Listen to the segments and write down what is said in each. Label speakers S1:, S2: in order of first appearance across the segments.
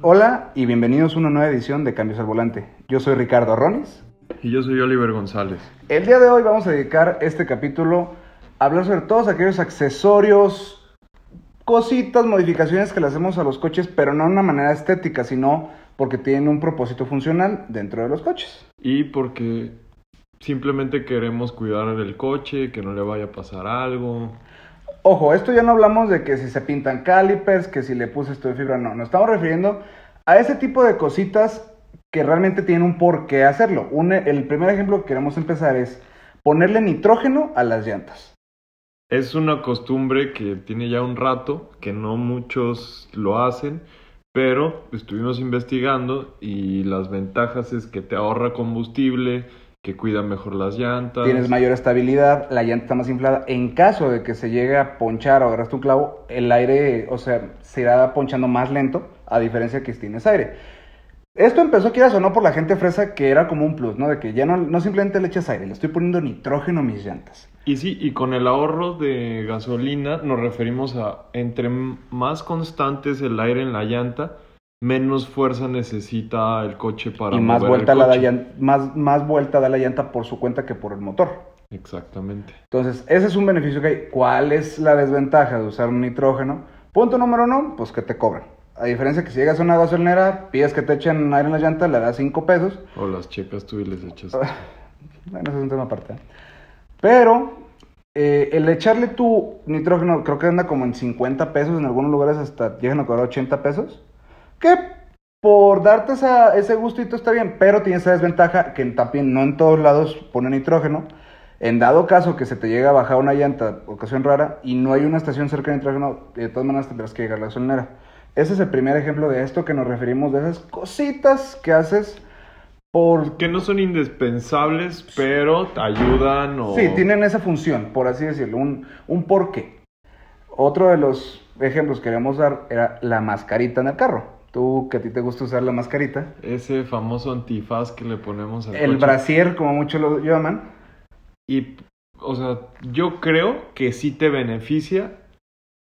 S1: Hola y bienvenidos a una nueva edición de Cambios al Volante. Yo soy Ricardo Ronis.
S2: Y yo soy Oliver González.
S1: El día de hoy vamos a dedicar este capítulo a hablar sobre todos aquellos accesorios, cositas, modificaciones que le hacemos a los coches, pero no de una manera estética, sino porque tienen un propósito funcional dentro de los coches.
S2: Y porque simplemente queremos cuidar el coche, que no le vaya a pasar algo.
S1: Ojo, esto ya no hablamos de que si se pintan calipers, que si le puse esto de fibra, no. Nos estamos refiriendo a ese tipo de cositas que realmente tienen un por qué hacerlo. El primer ejemplo que queremos empezar es ponerle nitrógeno a las llantas.
S2: Es una costumbre que tiene ya un rato, que no muchos lo hacen, pero estuvimos investigando y las ventajas es que te ahorra combustible, que cuida mejor las llantas.
S1: Tienes mayor estabilidad, la llanta está más inflada. En caso de que se llegue a ponchar o agarraste un clavo, el aire, o sea, se irá ponchando más lento, a diferencia que si tienes aire. Esto empezó, quieras o no, por la gente fresa, que era como un plus, ¿no? De que ya no, no simplemente le echas aire, le estoy poniendo nitrógeno a mis llantas.
S2: Y sí, y con el ahorro de gasolina nos referimos a entre más constante es el aire en la llanta, menos fuerza necesita el coche para
S1: y más
S2: mover
S1: vuelta,
S2: el
S1: la da
S2: coche.
S1: llan- más, más vuelta da la llanta por su cuenta que por el motor.
S2: Exactamente.
S1: Entonces, ese es un beneficio que hay. ¿Cuál es la desventaja de usar un nitrógeno? Punto número uno, pues que te cobran. A diferencia que si llegas a una gasolinera, pides que te echen aire en la llanta, le das 5 pesos.
S2: O las checas tú y les echas.
S1: Bueno, ese es un tema aparte. ¿eh? Pero eh, el echarle tu nitrógeno, creo que anda como en 50 pesos, en algunos lugares hasta llegan a cobrar 80 pesos. Que por darte esa- ese gustito está bien, pero tiene esa desventaja que también no en todos lados pone nitrógeno. En dado caso que se te llega a bajar una llanta, ocasión rara, y no hay una estación cerca de nitrógeno, de todas maneras tendrás que llegar a la gasolinera. Ese es el primer ejemplo de esto que nos referimos, de esas cositas que haces por
S2: Que no son indispensables, pero te ayudan o...
S1: Sí, tienen esa función, por así decirlo, un, un porqué. Otro de los ejemplos que queríamos dar era la mascarita en el carro. Tú, que a ti te gusta usar la mascarita.
S2: Ese famoso antifaz que le ponemos al
S1: El
S2: coche.
S1: brasier, como muchos lo llaman.
S2: Y, o sea, yo creo que sí te beneficia,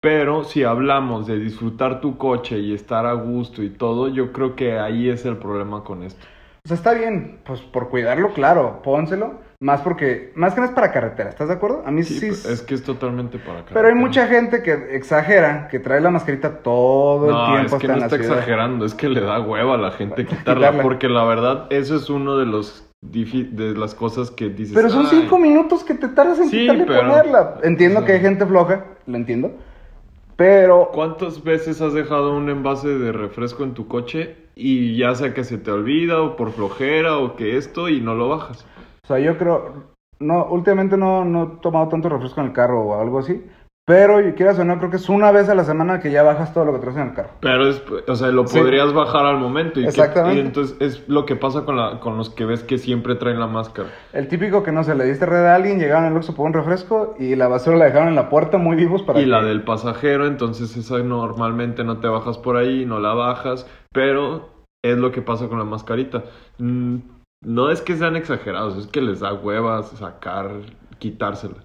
S2: pero si hablamos de disfrutar tu coche y estar a gusto y todo, yo creo que ahí es el problema con esto.
S1: O sea, está bien, pues por cuidarlo, claro, pónselo. Más porque, más que nada es para carretera, ¿estás de acuerdo? A mí sí,
S2: Sí, es que es totalmente para
S1: Pero hay
S2: carretera.
S1: mucha gente que exagera, que trae la mascarita todo el
S2: No,
S1: tiempo
S2: es que
S1: hasta
S2: no
S1: en
S2: está exagerando, es que le da hueva a la gente quitarla,
S1: Quitarla.
S2: porque la verdad, eso es uno de los de las cosas que dices.
S1: Pero son
S2: "Ay".
S1: cinco minutos que te tardas en
S2: Sí,
S1: quitarle y
S2: pero-
S1: ponerla. Entiendo que hay gente floja, lo entiendo. Pero
S2: ¿Cuántas veces has dejado un envase de refresco en tu coche y ya sea que se te olvida o por flojera o que esto y no lo bajas?
S1: O sea, yo creo, no, últimamente no, no he tomado tanto refresco en el carro o algo así, pero quieras o no, creo que es una vez a la semana que ya bajas todo lo que traes en el carro.
S2: Pero es, o sea, lo
S1: Sí.
S2: podrías bajar al momento y, que-
S1: Exactamente.
S2: y entonces es lo que pasa con, la, con los que ves que siempre traen la máscara.
S1: El típico que no se le diste red a alguien, llegaron al Oxxo por un refresco y la basura la dejaron en la puerta muy vivos para
S2: Y la del pasajero, entonces esa normalmente no te bajas por ahí, no la bajas, pero es lo que pasa con la mascarita. Mm, No es que sean exagerados, es que les da huevas sacar, quitársela.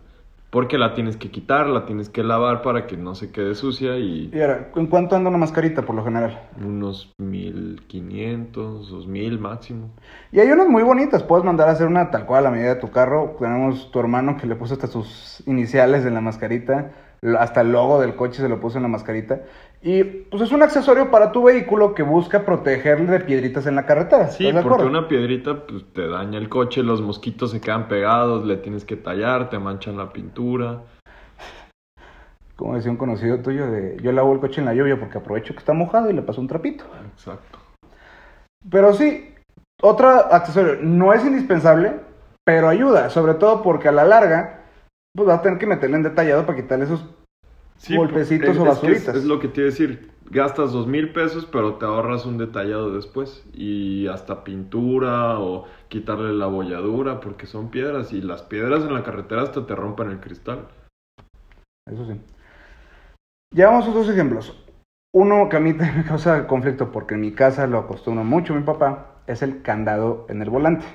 S2: Porque la tienes que quitar, la tienes que lavar para que no se quede sucia y
S1: Y ahora, ¿en cuánto anda una mascarita por lo general?
S2: unos 1500, 2000 máximo.
S1: Y hay unas muy bonitas, puedes mandar a hacer una tal cual a la medida de tu carro. Tenemos tu hermano que le puso hasta sus iniciales en la mascarita, hasta el logo del coche se lo puso en la mascarita. Y pues es un accesorio para tu vehículo que busca protegerle de piedritas en la carretera.
S2: Sí,
S1: ¿estás de
S2: porque
S1: acuerdo?
S2: una piedrita pues, te daña el coche, los mosquitos se quedan pegados, le tienes que tallar, te manchan la pintura.
S1: Como decía un conocido tuyo, de yo lavo el coche en la lluvia porque aprovecho que está mojado y le paso un trapito.
S2: Exacto.
S1: Pero sí, otro accesorio no es indispensable, pero ayuda, sobre todo porque a la larga, pues vas a tener que meterle en detallado para quitarle esos
S2: Sí,
S1: Golpecitos
S2: es-
S1: o basuritas.
S2: Es, es lo que te iba a decir. Gastas dos mil pesos, pero te ahorras un detallado después. Y hasta pintura o quitarle la bolladura, porque son piedras. Y las piedras en la carretera hasta te rompen el cristal.
S1: Eso sí. Llevamos dos ejemplos. Uno que a mí me causa conflicto porque en mi casa lo acostumbro mucho mi papá, es el candado en el volante.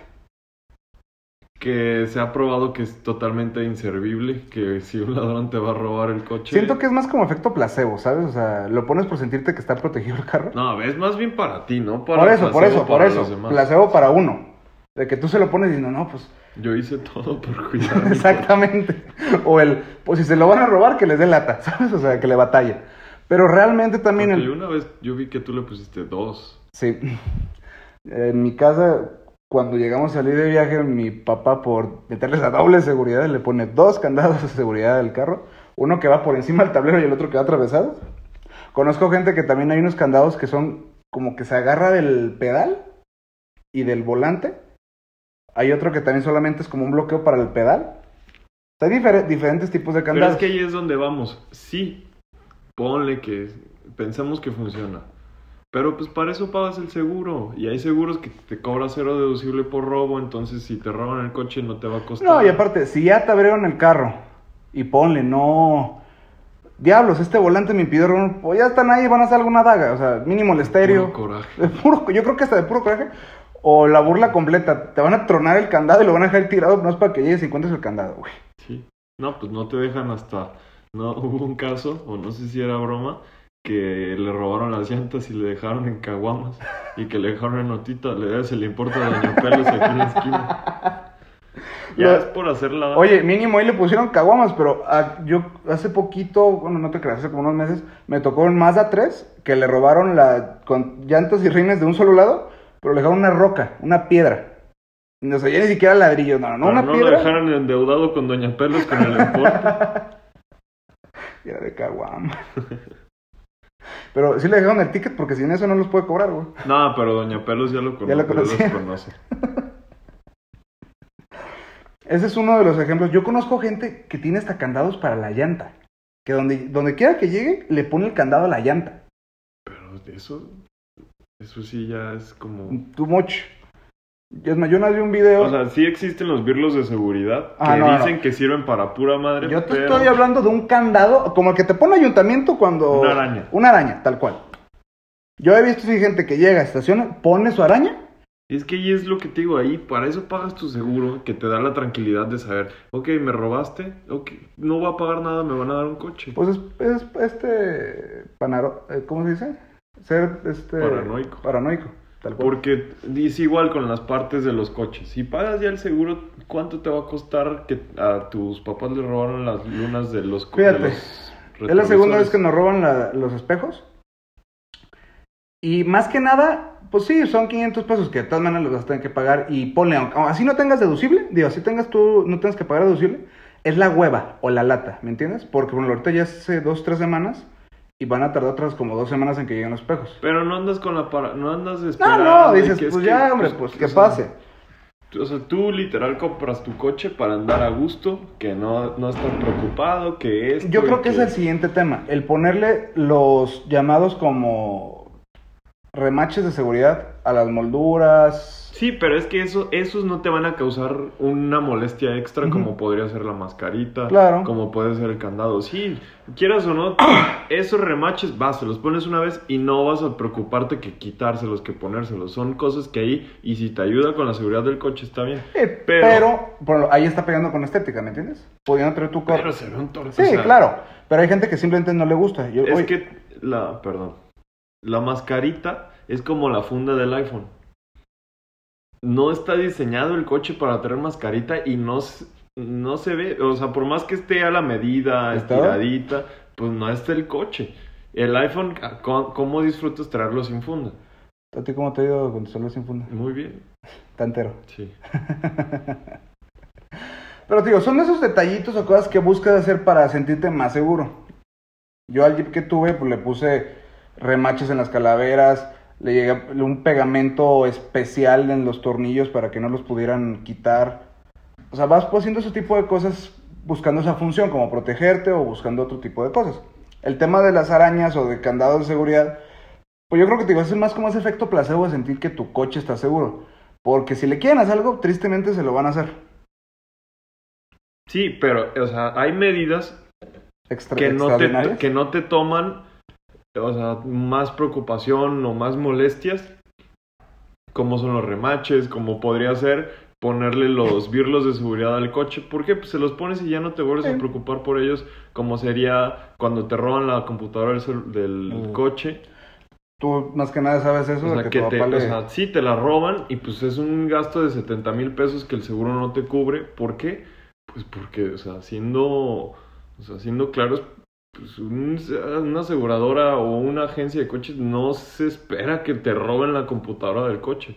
S2: Que se ha probado que es totalmente inservible, que si un ladrón te va a robar el coche...
S1: Siento que es más como efecto placebo, ¿sabes? O sea, lo pones por sentirte que está protegido el carro.
S2: No, es más bien para ti, ¿no? Para
S1: por eso, por eso, por eso. Placebo para uno. De que tú se lo pones diciendo, no, pues
S2: Yo hice todo por cuidar.
S1: Exactamente. O el, pues si se lo van a robar, que les dé lata, ¿sabes? O sea, que le batalle. Pero realmente también
S2: Porque
S1: el...
S2: una vez yo vi que tú le pusiste dos.
S1: Sí. En mi casa, cuando llegamos a salir de viaje, mi papá, por meterles a doble seguridad, le pone dos candados de seguridad del carro. Uno que va por encima del tablero y el otro que va atravesado. Conozco gente que también hay unos candados que son como que se agarra del pedal y del volante. Hay otro que también solamente es como un bloqueo para el pedal. Hay difer- diferentes tipos de
S2: Pero
S1: candados.
S2: es que ahí es donde vamos. Sí, ponle que pensamos que funciona. Pero pues para eso pagas el seguro. Y hay seguros que te cobra cero deducible por robo. Entonces si te roban el coche no te va a costar.
S1: No, y aparte, si ya te abrieron el carro y ponle, no. Diablos, este volante me impidió robar. Pues ya están ahí, van a hacer alguna daga. O sea, mínimo el estéreo.
S2: Puro coraje.
S1: Puro- yo creo que hasta de puro coraje. O la burla completa. Te van a tronar el candado y lo van a dejar tirado. No es para que llegues y encuentres el candado, güey.
S2: Sí. No, pues no te dejan hasta... No, hubo un caso, o no sé si era broma, que le robaron las llantas y le dejaron en caguamas. Y que le dejaron en notita, le se le importa a Doña Pelos aquí en la esquina. Ya
S1: Lo-
S2: es por hacerla...
S1: Oye, mínimo ahí le pusieron caguamas, pero ah, yo hace poquito, bueno, no te creas, hace como unos meses, me tocó un Mazda 3 que le robaron la, con llantas y rines de un solo lado, pero le dejaron una roca, una piedra. No sé, ya ni siquiera ladrillo, no, no, una
S2: no
S1: piedra.
S2: lo dejaron endeudado con Doña Pelos con el importe.
S1: Era de caguama. Pero sí le dejaron el ticket porque sin eso no los puede cobrar, güey.
S2: No, pero Doña Pelos ya lo conoce.
S1: Ya lo
S2: conoce.
S1: Ese es uno de los ejemplos. Yo conozco gente que tiene hasta candados para la llanta. Que donde, donde quiera que llegue, le pone el candado a la llanta.
S2: Pero eso... Eso sí ya es como...
S1: Too much. Es más, yo no vi un video.
S2: O sea, sí existen los birlos de seguridad
S1: Ah,
S2: que
S1: no,
S2: dicen
S1: no.
S2: que sirven para pura madre,
S1: Yo te
S2: pero...
S1: estoy hablando de un candado, como el que te pone ayuntamiento cuando...
S2: Una araña.
S1: Una araña, tal cual. Yo he visto sí, gente que llega, estaciona, pone su araña.
S2: Es que ahí es lo que te digo, ahí para eso pagas tu seguro, que te da la tranquilidad de saber, ok, me robaste, ok, no voy a pagar nada, me van a dar un coche.
S1: Pues es, es este... Panaro, eh, ¿Cómo se dice? Ser este...
S2: Paranoico.
S1: Paranoico, tal cual.
S2: Porque es igual con las partes de los coches. Si pagas ya el seguro, ¿cuánto te va a costar que a tus papás le robaron las lunas de los co- de
S1: Fíjate,
S2: los
S1: Es la segunda vez que nos roban la- los espejos. Y más que nada, pues sí, son 500 pesos que de todas maneras los vas a tener que pagar. Y ponle, así no tengas deducible, digo, así tengas tú, no tengas que pagar deducible, es la hueva o la lata, ¿me entiendes? Porque bueno, ahorita ya hace dos, tres semanas y van a tardar otras como dos semanas en que lleguen los espejos.
S2: Pero no andas con la para... no andas
S1: No,
S2: esperando.
S1: no,
S2: y
S1: dices, pues
S2: que,
S1: ya, hombre, pues que
S2: sea,
S1: pase.
S2: O sea, tú literal compras tu coche para andar a gusto, que no, no estar preocupado, que es...
S1: Yo creo que es el siguiente tema, el ponerle los llamados como remaches de seguridad a las molduras.
S2: Sí, pero es que eso, esos no te van a causar una molestia extra como podría ser la mascarita,
S1: Claro.
S2: como puede ser el candado. Sí, quieras o no, esos remaches, vas, se los pones una vez y no vas a preocuparte que quitárselos, que ponérselos. Son cosas que ahí, y si te ayuda con la seguridad del coche, está bien.
S1: Eh,
S2: Pero-
S1: pero, ahí está pegando con estética, ¿me entiendes? Pudiendo traer tu
S2: Pero
S1: carro.
S2: se ve un torpe.
S1: Sí,
S2: o sea,
S1: claro. Pero hay gente que simplemente no le gusta. Yo,
S2: Es
S1: oye,
S2: que la, perdón, la mascarita es como la funda del iPhone. No está diseñado el coche para traer mascarita y no, no se ve, o sea, por más que esté a la medida,
S1: ¿Está?
S2: estiradita, pues no está el coche. El iPhone, ¿cómo cómo disfrutas traerlo sin funda?
S1: ¿A ti cómo te ha ido con tu sin funda?
S2: Muy bien,
S1: Está entero.
S2: sí.
S1: Pero digo, son esos detallitos o cosas que buscas hacer para sentirte más seguro. Yo al Jeep que tuve, pues le puse remaches en las calaveras, le llegué a- un pegamento especial en los tornillos para que no los pudieran quitar. O sea, vas haciendo ese tipo de cosas buscando esa función, como protegerte o buscando otro tipo de cosas. El tema de las arañas o de candados de seguridad, pues yo creo que te digo, es más como ese efecto placebo de sentir que tu coche está seguro. Porque si le quieren hacer algo, tristemente se lo van a hacer.
S2: Sí, pero, o sea, hay medidas
S1: Extra,
S2: que no, te, que no te toman, o sea, más preocupación o más molestias, como son los remaches, como podría ser ponerle los birlos de seguridad al coche. ¿Por qué? Pues se los pones y ya no te vuelves
S1: Sí.
S2: a preocupar por ellos, como sería cuando te roban la computadora del,
S1: Mm.
S2: coche.
S1: Tú más que nada sabes eso,
S2: O
S1: de
S2: sea,
S1: que,
S2: que
S1: tu
S2: te,
S1: papá le-
S2: o sea, sí, te la roban y pues es un gasto de 70 mil pesos que el seguro no te cubre. ¿Por qué? Pues porque, o sea, siendo, o sea, siendo claros, pues un- una aseguradora o una agencia de coches no se espera que te roben la computadora del coche.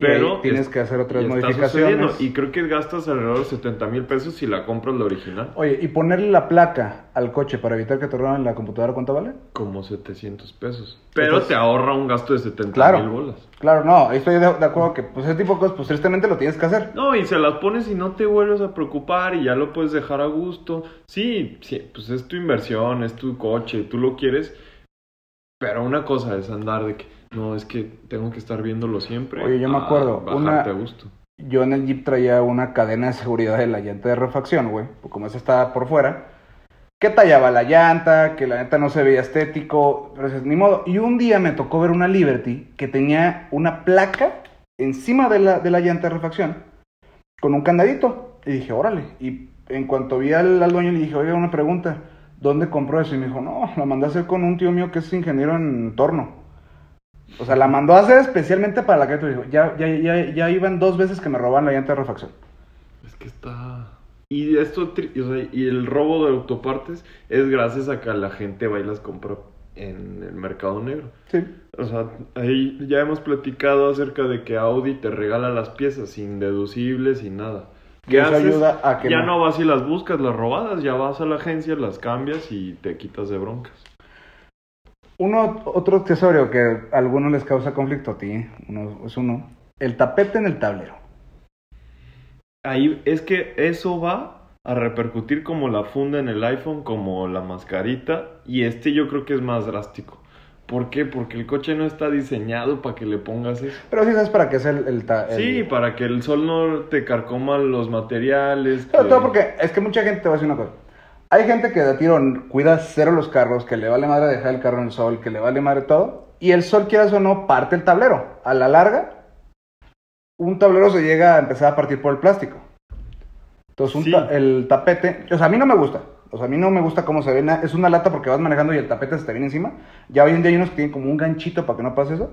S1: Y
S2: Pero
S1: tienes
S2: es-
S1: que hacer otras
S2: y
S1: modificaciones.
S2: Y creo que gastas alrededor de 70 mil pesos si la compras la original.
S1: Oye, ¿y ponerle la placa al coche para evitar que te roben la computadora cuánto vale?
S2: Como 700 pesos. Pero
S1: Entonces-
S2: te ahorra un gasto de 70
S1: Claro.
S2: mil bolas.
S1: Claro, no, estoy de, de acuerdo que pues ese tipo de cosas, pues tristemente lo tienes que hacer.
S2: No, y se las pones y no te vuelves a preocupar y ya lo puedes dejar a gusto. Sí, sí, pues es tu inversión, es tu coche, tú lo quieres. Pero una cosa es andar de que, no, es que tengo que estar viéndolo siempre.
S1: Oye, yo me
S2: a
S1: acuerdo, una-
S2: a gusto.
S1: Yo en el Jeep traía una cadena de seguridad de la llanta de refacción, güey. Como esa estaba por fuera. Que tallaba la llanta, que la neta no se veía estético. Pero ni modo. Y un día me tocó ver una Liberty que tenía una placa encima de la, de la llanta de refacción. Con un candadito. Y dije, órale. Y en cuanto vi al, al dueño le dije, oiga, una pregunta. ¿Dónde compró eso? Y me dijo, no, la mandé a hacer con un tío mío que es ingeniero en torno. O sea, la mandó a hacer especialmente para la que te dijo. Ya, ya, ya, ya iban dos veces que me roban la llanta de refacción.
S2: Es que está... Y esto, o sea, y el robo de autopartes es gracias a que la gente va y las compra en el mercado negro.
S1: Sí.
S2: O sea, ahí ya hemos platicado acerca de que Audi te regala las piezas sin deducibles, sin nada.
S1: Eso ayuda a que
S2: ya
S1: no-
S2: no. vas y las buscas, las robadas, ya vas a la agencia, las cambias y te quitas de broncas.
S1: Uno, otro accesorio que a algunos les causa conflicto a ti, uno, es uno, el tapete en el tablero.
S2: Ahí es que eso va a repercutir como la funda en el iPhone, como la mascarita, y este yo creo que es más drástico. ¿Por qué? Porque el coche no está diseñado para que le pongas eso.
S1: Pero sí sabes para qué es el... el, ta- el-
S2: Sí, para que el sol no te carcoma los materiales.
S1: Sobre
S2: que-
S1: todo porque es que mucha gente te va a decir una cosa. Hay gente que de tiro cuida cero los carros, que le vale madre dejar el carro en el sol, que le vale madre todo. Y el sol, quieras o no, parte el tablero. A la larga, un tablero se llega a empezar a partir por el plástico. Entonces, un
S2: Sí.
S1: ta- el tapete, o sea, a mí no me gusta. O sea, a mí no me gusta cómo se ve. Es una lata porque vas manejando y el tapete se te viene encima. Ya hoy en día hay unos que tienen como un ganchito para que no pase eso.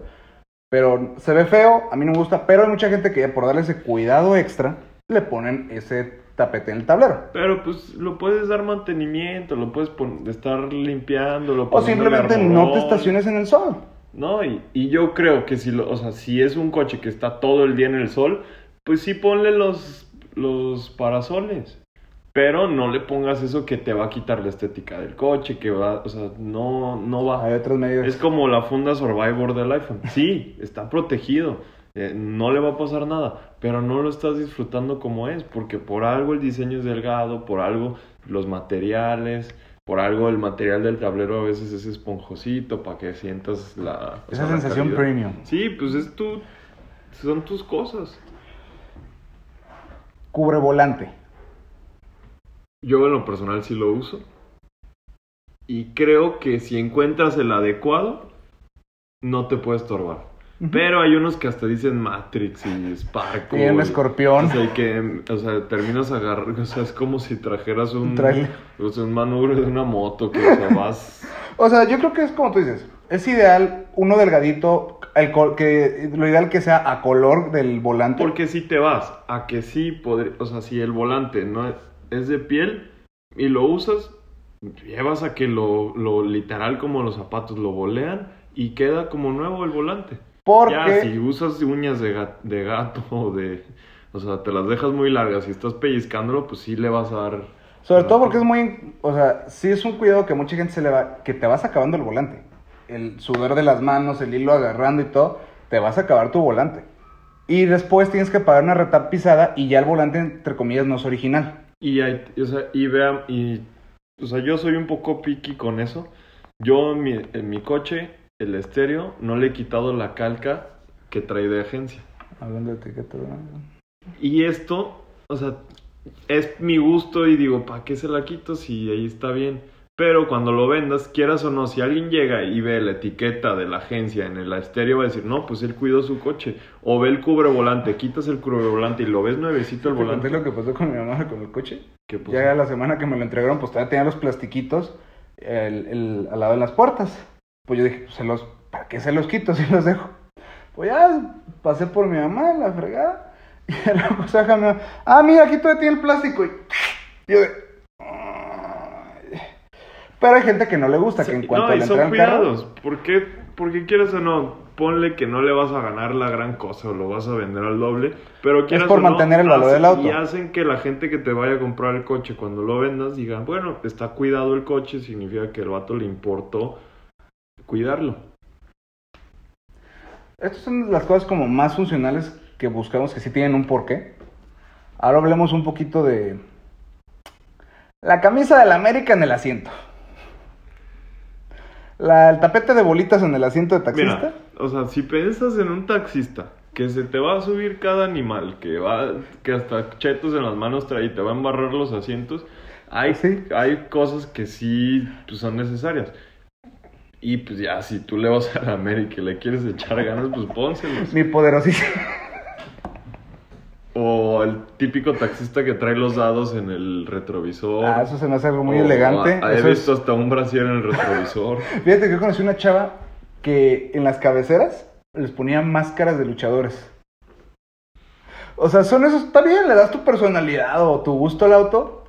S1: Pero se ve feo, a mí no me gusta. Pero hay mucha gente que por darle ese cuidado extra, le ponen ese tapete en el tablero.
S2: Pero pues lo puedes dar mantenimiento, lo puedes estar limpiando, lo
S1: O simplemente no te estaciones en el sol.
S2: No, y, y yo creo que si, lo, o sea, si es un coche que está todo el día en el sol, pues sí ponle los, los parasoles. Pero no le pongas eso que te va a quitar la estética del coche, que va, o sea, no, no va.
S1: Hay otros medios.
S2: Es como la funda Survivor del iPhone. Sí, está protegido. Eh, no le va a pasar nada. Pero no lo estás disfrutando como es. Porque por algo el diseño es delgado. Por algo los materiales. Por algo el material del tablero a veces es esponjosito. Para que sientas la...
S1: Esa
S2: sea,
S1: sensación premium.
S2: Sí, pues es tu... Son tus cosas.
S1: Cubre volante.
S2: Yo en lo personal sí lo uso. Y creo que si encuentras el adecuado, no te puede estorbar. Pero hay unos que hasta dicen Matrix y Sparkle.
S1: Y un escorpión.
S2: O sea, y que, o sea, terminas agarrando, o sea, es como si trajeras un,
S1: Un trailer.
S2: o sea, un manubrio de una moto que, o sea, vas...
S1: O sea, yo creo que es como tú dices. Es ideal uno delgadito, el que lo ideal que sea a color del volante.
S2: Porque si te vas a que sí podría, o sea, si el volante no es, es de piel y lo usas, llevas a que lo, lo literal como los zapatos lo bolean y queda como nuevo el volante.
S1: Porque
S2: Ya, si usas uñas de, ga- de gato o de... O sea, te las dejas muy largas y estás pellizcándolo, pues sí le vas a dar...
S1: Sobre todo porque es muy, o sea, sí es un cuidado que mucha gente se le va, que te vas acabando el volante. El sudor de las manos, el hilo agarrando y todo, te vas a acabar tu volante. Y después tienes que pagar una retapizada y ya el volante, entre comillas, no es original.
S2: Y, hay, o sea, y vean, y, o sea, yo soy un poco picky con eso. Yo en mi, en mi coche, el estéreo, no le he quitado la calca que trae de agencia.
S1: Hablando de etiqueta.
S2: Y esto, o sea, es mi gusto y digo, ¿para qué se la quito si ahí está bien? Pero cuando lo vendas, quieras o no, si alguien llega y ve la etiqueta de la agencia en el estéreo, va a decir, no, pues él cuidó su coche. O ve el cubre volante, quitas el cubre volante y lo ves nuevecito el
S1: ¿Te
S2: volante.
S1: conté lo que pasó con mi mamá con el coche?
S2: ¿Qué pasó?
S1: Ya la semana que me lo entregaron, pues todavía tenía los plastiquitos el, el- al lado de las puertas. Pues yo dije, se los, ¿para qué se los quito si los dejo? Pues ya pasé por mi mamá, la fregada. Y luego saca mi mamá, ah, mira, aquí todavía tiene el plástico. Y yo de. Pero hay gente que no le gusta, que en cuanto
S2: no, y
S1: le
S2: son
S1: entregan carro,
S2: cuidados. ¿Por qué? Porque quieras o no, ponle que no le vas a ganar la gran cosa o lo vas a vender al doble, pero quieras
S1: por
S2: o no,
S1: mantener el valor
S2: hacen-
S1: del auto.
S2: Y hacen que la gente que te vaya a comprar el coche cuando lo vendas digan, bueno, está cuidado el coche, significa que el vato le importó cuidarlo.
S1: Estas son las cosas como más funcionales que buscamos que sí tienen un porqué. Ahora hablemos un poquito de la camisa del América en el asiento. La, el tapete de bolitas en el asiento de taxista.
S2: Mira, o sea, si piensas en un taxista que se te va a subir cada animal, que va, que hasta chetos en las manos trae y te va a embarrar los asientos, hay,
S1: Sí.
S2: hay cosas que sí pues, son necesarias. Y pues ya, si tú le vas a la América y le quieres echar ganas, pues pónselos.
S1: Mi poderosísimo.
S2: O el típico taxista que trae los dados en el retrovisor.
S1: Ah, eso se me hace algo muy
S2: O,
S1: elegante.
S2: ah, He
S1: Eso es-
S2: visto hasta un brasier en el retrovisor.
S1: Fíjate que yo conocí una chava que en las cabeceras les ponía máscaras de luchadores. O sea, son esos, está bien, le das tu personalidad o tu gusto al auto,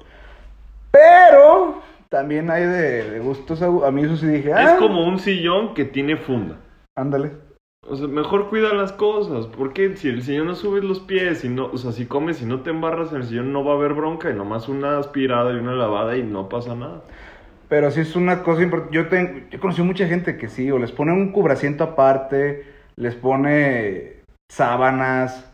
S1: pero también hay de, de gustos, a, a mí eso sí dije, ah,
S2: es como un sillón que tiene funda.
S1: ándale.
S2: O sea, mejor cuida las cosas, porque si el sillón no subes los pies, y no, o sea, si comes y no te embarras en el sillón no va a haber bronca y nomás una aspirada y una lavada y no pasa nada.
S1: Pero sí es una cosa importante. Yo, tengo, yo conocí mucha gente que sí, o les pone un cubrasiento aparte, les pone sábanas.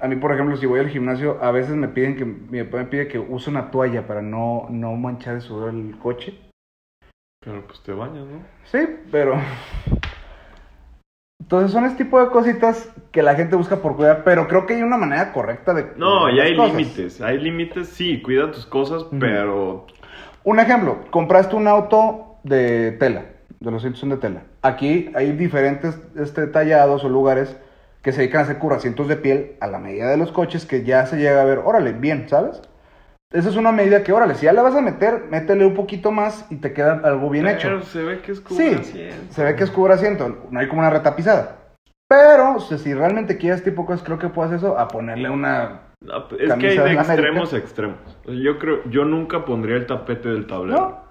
S1: A mí, por ejemplo, si voy al gimnasio, a veces me piden que, mi papá me pide que use una toalla para no, no manchar de sudor el coche.
S2: Pero pues te bañas, ¿no?
S1: Sí, pero... Entonces son este tipo de cositas que la gente busca por cuidar, pero creo que hay una manera correcta de...
S2: No,
S1: las
S2: hay límites, hay límites, sí, cuida tus cosas, pero
S1: Un ejemplo, compraste un auto de tela, de los son de tela. Aquí hay diferentes este, tallados o lugares que se dedican a hacer curasientos de piel a la medida de los coches que ya se llega a ver, órale, bien, ¿sabes? Esa es una medida que, órale, si ya la vas a meter, métele un poquito más y te queda algo bien
S2: pero
S1: hecho.
S2: se ve que es
S1: Sí,
S2: asiento.
S1: se ve que es cubrasiento, no hay como una retapizada. Pero, o sea, si realmente quieres tipo cosas, creo que puedes eso, a ponerle una...
S2: No, es que hay de extremos a extremos. Yo creo, yo nunca pondría el tapete del tablero.
S1: ¿No?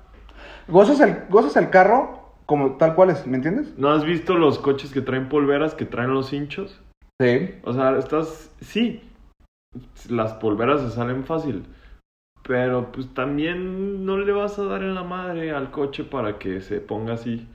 S1: Gozas el, gozas el carro como tal cual es, ¿me entiendes?
S2: ¿No has visto los coches que traen polveras, que traen los hinchos?
S1: Sí.
S2: O sea, estás, sí, las polveras se salen fácil, pero pues también no le vas a dar en la madre al coche para que se ponga así.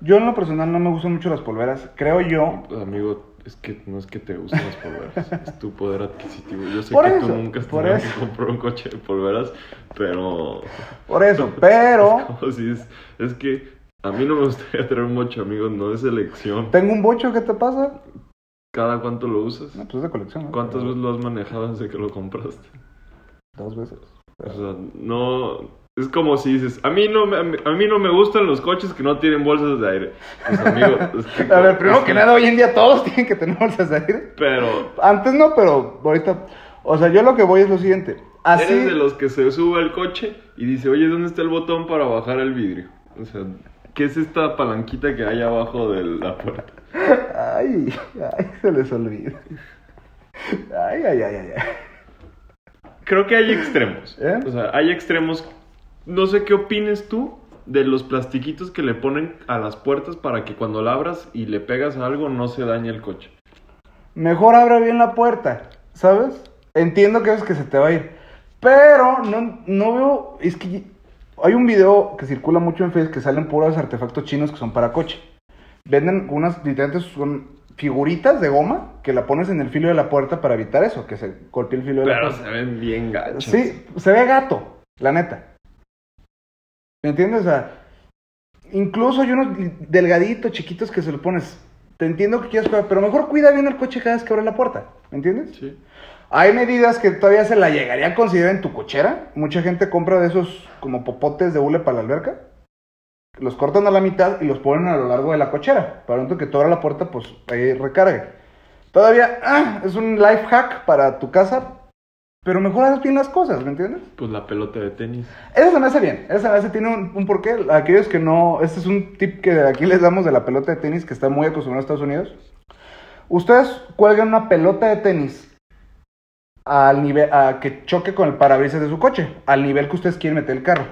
S1: Yo en lo personal no me gustan mucho las polveras. Creo yo.
S2: Amigo, es que no es que te gusten las polveras, es tu poder adquisitivo. Yo sé
S1: Por
S2: que
S1: eso,
S2: tú nunca has
S1: por
S2: que comprar un coche de polveras, pero
S1: Por eso, pero
S2: como si es, es que a mí no me gustaría tener un mocho, amigo, no es elección.
S1: tengo un bocho, ¿qué te pasa?
S2: ¿Cada cuánto lo usas?
S1: No, pues es de colección. ¿no?
S2: ¿Cuántas
S1: Pero
S2: veces lo has manejado desde que lo compraste?
S1: Dos veces.
S2: O sea, no. Es como si dices, a mí no me, a mí, a mí no me gustan los coches que no tienen bolsas de aire. Pues amigo, es que-
S1: A ver, primero
S2: es
S1: que nada, hoy en día todos tienen que tener bolsas de aire.
S2: Pero
S1: Antes no, pero ahorita. O sea, yo lo que voy es lo siguiente. Así.
S2: eres de los que se sube al coche y dice, oye, ¿dónde está el botón para bajar el vidrio? O sea, ¿qué es esta palanquita que hay abajo de la puerta?
S1: Ay, ay, se les olvida. Ay, ay, ay, ay.
S2: Creo que hay extremos.
S1: ¿Eh?
S2: O sea, hay extremos. No sé qué opines tú de los plastiquitos que le ponen a las puertas para que cuando la abras y le pegas a algo no se dañe el coche.
S1: Mejor abre bien la puerta, ¿sabes? Entiendo que es que se te va a ir. Pero no, no veo. Es que hay un video que circula mucho en Facebook que salen puros artefactos chinos que son para coche. Venden unas diferentes son figuritas de goma que la pones en el filo de la puerta para evitar eso, que se golpee el filo de la
S2: Pero
S1: puerta.
S2: se ven bien gachos.
S1: Sí, se ve gato, la neta. ¿Me entiendes? O sea, incluso hay unos delgaditos, chiquitos que se lo pones. Te entiendo que quieras pero mejor cuida bien el coche cada vez que abre la puerta. ¿Me entiendes?
S2: Sí.
S1: Hay medidas que todavía se la llegaría a considerar en tu cochera. Mucha gente compra de esos como popotes de hule para la alberca. Los cortan a la mitad y los ponen a lo largo de la cochera. Para tanto que tú abras la puerta, pues ahí recargue. Todavía ah, es un life hack para tu casa, pero mejor haces bien las cosas, ¿me entiendes?
S2: Pues la pelota de tenis.
S1: Eso se me hace bien. Eso se me hace, tiene un, un porqué. Aquellos que no. Este es un tip que aquí les damos de la pelota de tenis que está muy acostumbrado a Estados Unidos. Ustedes cuelgan una pelota de tenis al nivel, a que choque con el parabrisas de su coche, al nivel que ustedes quieren meter el carro.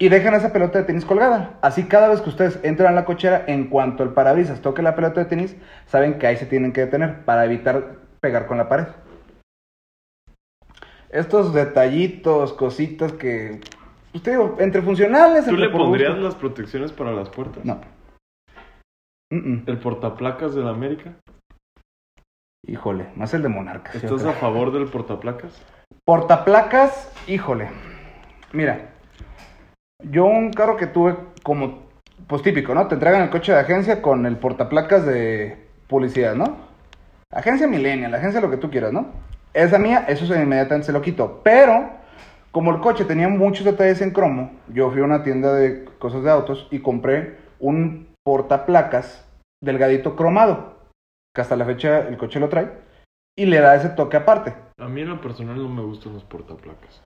S1: Y dejan esa pelota de tenis colgada. Así cada vez que ustedes entran a la cochera, en cuanto el parabrisas toque la pelota de tenis, saben que ahí se tienen que detener para evitar pegar con la pared. Estos detallitos, cositas que, usted digo, entre funcionales,
S2: ¿Tú
S1: entre
S2: le pondrías
S1: gusto.
S2: las protecciones para las puertas?
S1: No.
S2: ¿El portaplacas de la América?
S1: Híjole, más el de Monarcas.
S2: ¿Estás a favor del portaplacas?
S1: Portaplacas, híjole. Mira, yo un carro que tuve como, pues típico, ¿no? Te entregan el coche de agencia con el portaplacas de publicidad, ¿no? Agencia Millennial, agencia lo que tú quieras, ¿no? Esa mía, eso se inmediatamente se lo quito. Pero, como el coche tenía muchos detalles en cromo, yo fui a una tienda de cosas de autos y compré un portaplacas delgadito cromado, que hasta la fecha el coche lo trae, y le da ese toque aparte.
S2: A mí en lo personal no me gustan los portaplacas.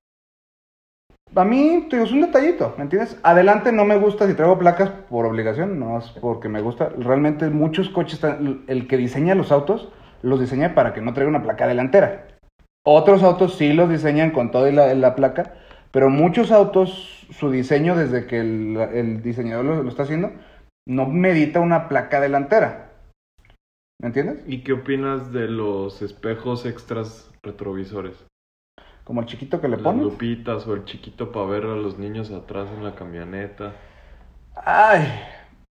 S1: A mí, te digo, es un detallito, ¿me entiendes? Adelante no me gusta si traigo placas por obligación, no es porque me gusta. Realmente muchos coches, el que diseña los autos, los diseña para que no traiga una placa delantera. Otros autos sí los diseñan con toda la, la placa, pero muchos autos, su diseño desde que el, el diseñador lo, lo está haciendo, no medita una placa delantera. ¿Me entiendes?
S2: ¿Y qué opinas de los espejos extras retrovisores?
S1: Como el chiquito que le
S2: Las
S1: ponen.
S2: lupitas o el chiquito para ver a los niños atrás en la camioneta.
S1: Ay,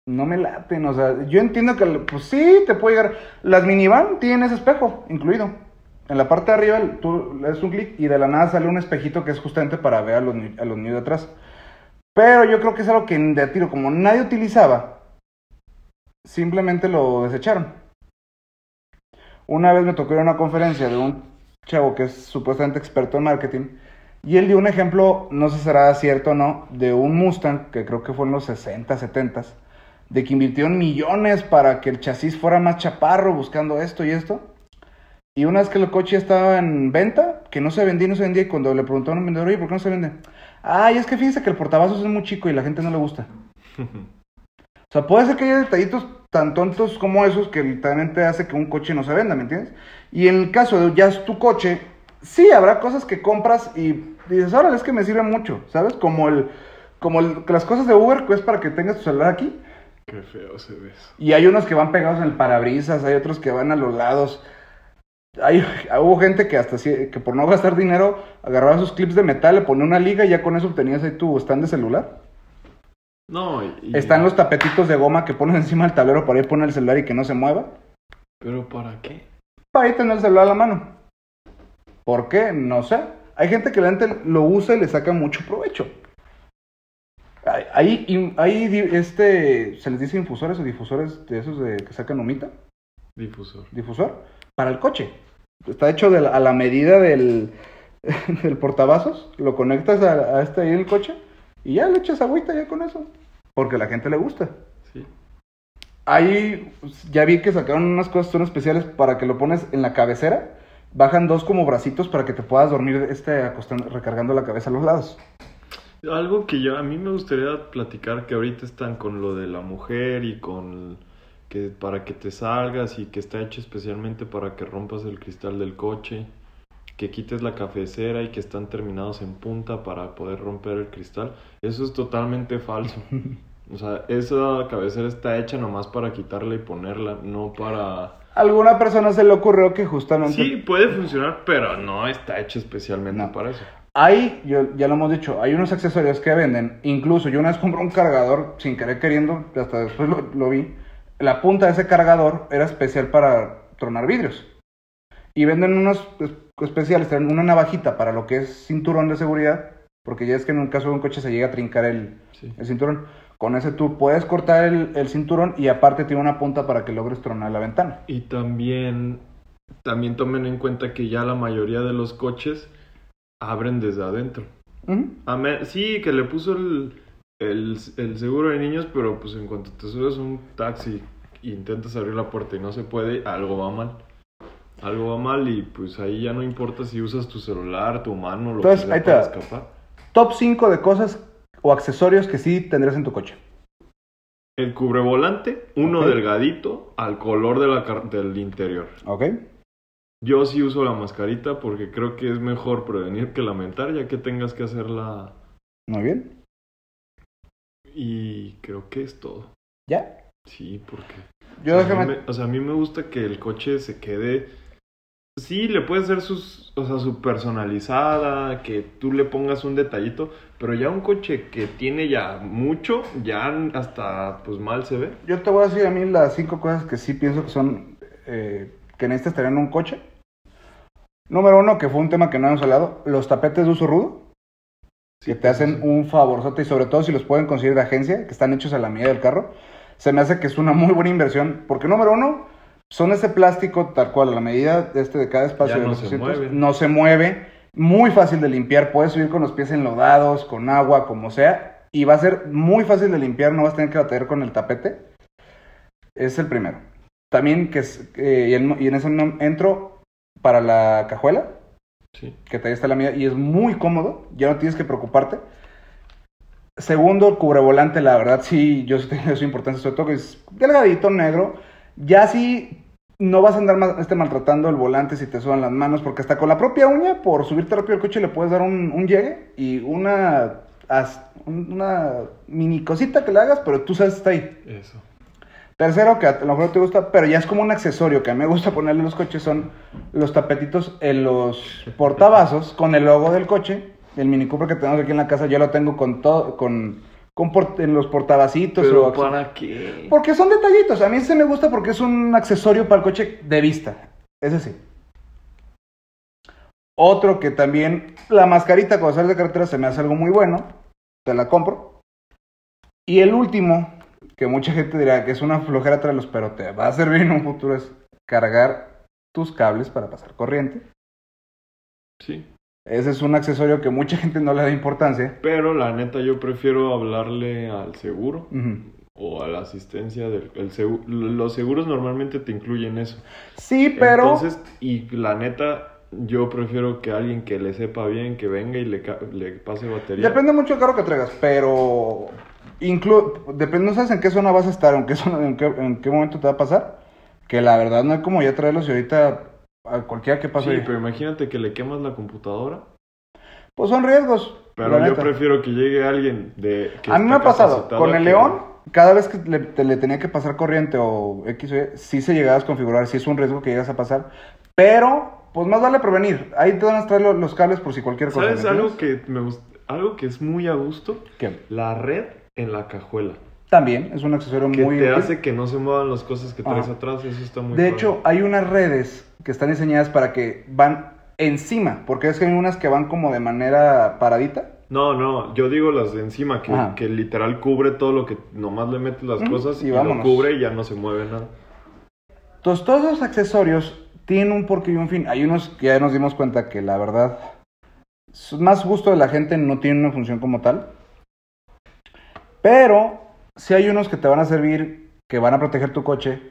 S1: no me laten, o sea, yo entiendo que, pues sí, te puede llegar. Las minivan tienen ese espejo incluido. En la parte de arriba tú le das un clic y de la nada sale un espejito que es justamente para ver a los, ni- a los niños de atrás. Pero yo creo que es algo que de tiro, como nadie utilizaba, simplemente lo desecharon. Una vez me tocó ir a una conferencia de un chavo que es supuestamente experto en marketing y él dio un ejemplo, no sé si será cierto o no, de un Mustang que creo que fue en los 60, 70, de que invirtieron millones para que el chasis fuera más chaparro buscando esto y esto. Y una vez que el coche estaba en venta, que no se vendía y no se vendía, y cuando le preguntaron a un vendedor, oye, ¿por qué no se vende? Ay, es que fíjese que el portavasos es muy chico y la gente no le gusta. O sea, puede ser que haya detallitos tan tontos como esos que literalmente hace que un coche no se venda, ¿me entiendes? Y en el caso de ya es tu coche, sí, habrá cosas que compras y dices, órale, es que me sirve mucho, ¿sabes? Como el, como el- las cosas de Uber, que es para que tengas tu celular aquí.
S2: Qué feo se ve.
S1: Y hay unos que van pegados en el parabrisas, hay otros que van a los lados. Hay, hubo gente que hasta que por no gastar dinero agarraba sus clips de metal, le ponía una liga y ya con eso obtenías ahí tu stand de celular.
S2: No, y-
S1: Están los tapetitos de goma que pones encima del tablero para ahí poner el celular y que no se mueva.
S2: ¿Pero para qué?
S1: Para ahí tener el celular a la mano. ¿Por qué? No sé. Hay gente que la gente lo usa y le saca mucho provecho. Hay, hay, in- hay di- este, se les dice infusores o difusores de esos de que sacan humita.
S2: Difusor.
S1: difusor para el coche. Está hecho de la- a la medida del, del portavasos. Lo conectas a, a este ahí en el coche y ya le echas agüita ya con eso. Porque a la gente le gusta.
S2: Sí.
S1: Ahí pues, ya vi que sacaron unas cosas son especiales para que lo pones en la cabecera. Bajan dos como bracitos para que te puedas dormir este acostando, recargando la cabeza a los lados.
S2: Algo que yo a mí me gustaría platicar que ahorita están con lo de la mujer y con que para que te salgas y que está hecho especialmente para que rompas el cristal del coche, que quites la cafecera y que están terminados en punta para poder romper el cristal. Eso es totalmente falso. O sea, esa cabecera está hecha nomás para quitarla y ponerla, no para...
S1: A alguna persona se le ocurrió que justamente
S2: Sí, puede funcionar, pero no está hecha especialmente
S1: No.
S2: para eso.
S1: Hay, yo, ya lo hemos dicho, hay unos accesorios que venden. Incluso yo una vez compré un cargador sin querer queriendo, hasta después lo, lo vi. La punta de ese cargador era especial para tronar vidrios. Y venden unos es- especiales, traen una navajita para lo que es cinturón de seguridad. Porque ya es que en un caso de un coche se llega a trincar el,
S2: Sí.
S1: el cinturón. Con ese tú puedes cortar el, el cinturón y aparte tiene una punta para que logres tronar la ventana.
S2: Y también también tomen en cuenta que ya la mayoría de los coches abren desde adentro. Sí, que le puso el, el, el seguro de niños, pero pues en cuanto te subes a un taxi e intentas abrir la puerta y no se puede, algo va mal. Algo va mal y pues ahí ya no importa si usas tu celular, tu mano, lo
S1: Entonces,
S2: que sea
S1: ahí te
S2: para escapar.
S1: Top 5 de cosas o accesorios que sí tendrías en tu coche.
S2: El cubrevolante, uno delgadito, al color de la del interior.
S1: ¿Ok?
S2: Yo sí uso la mascarita porque creo que es mejor prevenir que lamentar, ya que tengas que hacerla.
S1: Muy bien.
S2: Y creo que es todo.
S1: ¿Ya?
S2: Sí, porque.
S1: Yo
S2: o, sea,
S1: déjame...
S2: me, o sea, a mí me gusta que el coche se quede. Sí, le puede ser sus, o sea, su personalizada, que tú le pongas un detallito, pero ya un coche que tiene ya mucho, ya hasta pues mal se ve.
S1: Yo te voy a decir a mí las cinco cosas que sí pienso que son eh, que necesitas tener en un coche. Número uno, que fue un tema que no hemos hablado, los tapetes de uso rudo, que te hacen un favorzote y sobre todo si los pueden conseguir de agencia, que están hechos a la medida del carro, se me hace que es una muy buena inversión, porque número uno, son ese plástico tal cual, a la medida de este de cada espacio
S2: Ya
S1: de
S2: no
S1: los
S2: se
S1: asientos,
S2: mueve.
S1: no se mueve, muy fácil de limpiar, puedes subir con los pies enlodados, con agua, como sea, y va a ser muy fácil de limpiar, no vas a tener que batallar con el tapete. Es el primero. También que es, eh, y, en, y en eso entro para la cajuela,
S2: Sí.
S1: que te está la medida, y es muy cómodo, ya no tienes que preocuparte. Segundo, el cubrevolante, la verdad sí, yo sí tengo su importancia, sobre todo que es delgadito, negro. Ya sí no vas a andar más, este, maltratando el volante si te sudan las manos, porque hasta con la propia uña, por subirte rápido al coche, le puedes dar un, un llegue y una, as- una mini cosita que le hagas, pero tú sabes que está ahí.
S2: Eso.
S1: Tercero, que a lo mejor no te gusta, pero ya es como un accesorio que a mí me gusta ponerle en los coches, son los tapetitos en los portavasos con el logo del coche. El Mini Cooper que tenemos aquí en la casa, yo lo tengo con todo, con, con en los portavacitos.
S2: Pero
S1: o-
S2: ¿para qué?
S1: Porque son detallitos. A mí se me gusta porque es un accesorio para el coche de vista. Ese sí. Otro que también, la mascarita cuando sales de carretera se me hace algo muy bueno. Te la compro. Y el último, que mucha gente dirá que es una flojera traerlos, pero te va a servir en un futuro, es cargar tus cables para pasar corriente.
S2: Sí.
S1: Ese es un accesorio que mucha gente no le da importancia.
S2: Pero la neta yo prefiero hablarle al seguro o a la asistencia del el segu- los seguros normalmente te incluyen eso.
S1: Sí, pero...
S2: Entonces, y la neta yo prefiero que alguien que le sepa bien que venga y le, pase batería.
S1: Depende mucho del carro que traigas, pero inclu depende, no sabes en qué zona vas a estar, en qué, zona- en qué, en qué momento te va a pasar. Que la verdad no hay como ya traerlos y ahorita a cualquiera que pase.
S2: Sí, pero imagínate que le quemas la computadora.
S1: Pues son riesgos.
S2: Pero yo
S1: neta.
S2: prefiero que llegue alguien de que
S1: A mí me ha pasado, con el
S2: que-
S1: León, cada vez que le, te- le tenía que pasar corriente o X o Y, sí se llegaba a desconfigurar, sí es un riesgo que llegas a pasar, pero pues más vale prevenir. Ahí te van a traer lo- los, cables por si cualquier cosa.
S2: ¿Sabes
S1: ¿me
S2: algo que me gusta? Algo que es muy a gusto,
S1: ¿Qué?
S2: la red en la cajuela.
S1: También es un accesorio
S2: Que
S1: muy
S2: te
S1: útil.
S2: hace que no se muevan las cosas que traes
S1: Ajá.
S2: atrás, eso está muy
S1: De
S2: padre.
S1: hecho, hay unas redes que están diseñadas para que van encima, porque es que hay unas que van como de manera paradita.
S2: No, no, yo digo las de encima, que, que literal cubre todo lo que nomás le metes las cosas
S1: y
S2: y, lo cubre y ya no se mueve nada.
S1: Entonces, todos esos accesorios tienen un porqué y un fin. Hay unos que ya nos dimos cuenta que la verdad, más gusto de la gente no tienen una función como tal. Pero, si hay unos que te van a servir, que van a proteger tu coche.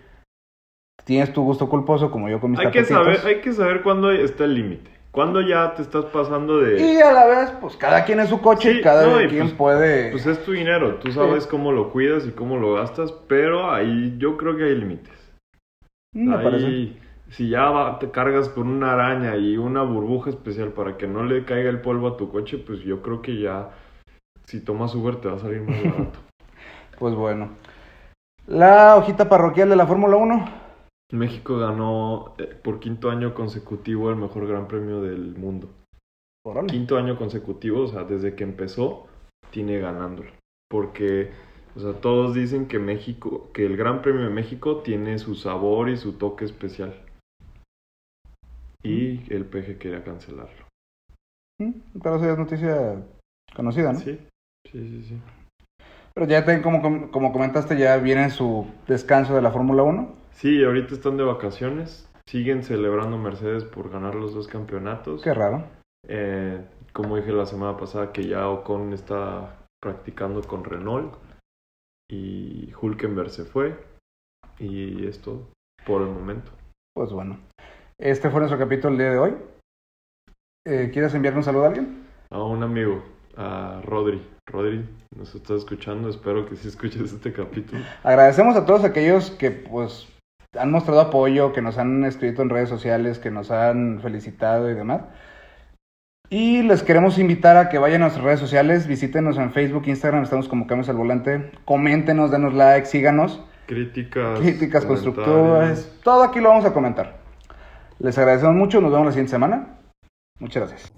S1: Tienes tu gusto culposo, como yo con mis
S2: Hay que, saber, hay que saber cuándo está el límite. Cuándo ya te estás pasando de...
S1: Y a la vez, pues cada quien es su coche
S2: Sí,
S1: y cada
S2: no, y
S1: quien
S2: pues-
S1: puede.
S2: Pues es tu dinero, tú sabes cómo lo cuidas y cómo lo gastas, pero ahí yo creo que hay límites.
S1: me
S2: Ahí,
S1: parece.
S2: Si ya va- te cargas con una araña y una burbuja especial para que no le caiga el polvo a tu coche, pues yo creo que ya si tomas Uber te va a salir más barato.
S1: Pues bueno. La hojita parroquial de la Fórmula 1.
S2: México ganó eh, por quinto año consecutivo el mejor gran premio del mundo.
S1: Órale.
S2: Quinto año consecutivo, o sea, desde que empezó, tiene ganándolo. Porque, o sea, todos dicen que México, que el Gran Premio de México tiene su sabor y su toque especial. Y el PG quería cancelarlo.
S1: Mm, Pero eso ya es noticia conocida, ¿no?
S2: Sí, sí, sí, sí.
S1: Pero ya ten, como, como comentaste, ya viene su descanso de la Fórmula 1.
S2: Sí, ahorita están de vacaciones. siguen celebrando Mercedes por ganar los dos campeonatos.
S1: Qué raro.
S2: Eh, como dije la semana pasada, que ya Ocon está practicando con Renault y Hulkenberg se fue. Y esto por el momento.
S1: Pues bueno. Este fue nuestro capítulo el día de hoy. Eh, ¿Quieres enviarme un saludo a alguien?
S2: A un amigo, a Rodri. Rodri, nos está escuchando. Espero que sí escuches este capítulo.
S1: Agradecemos a todos aquellos que pues han mostrado apoyo, que nos han escrito en redes sociales, que nos han felicitado y demás. Y les queremos invitar a que vayan a nuestras redes sociales, visítenos en Facebook, Instagram, estamos como Cambios al Volante, coméntenos, denos like, síganos.
S2: Críticas.
S1: Críticas constructoras, todo aquí lo vamos a comentar. Les agradecemos mucho, nos vemos la siguiente semana. Muchas gracias.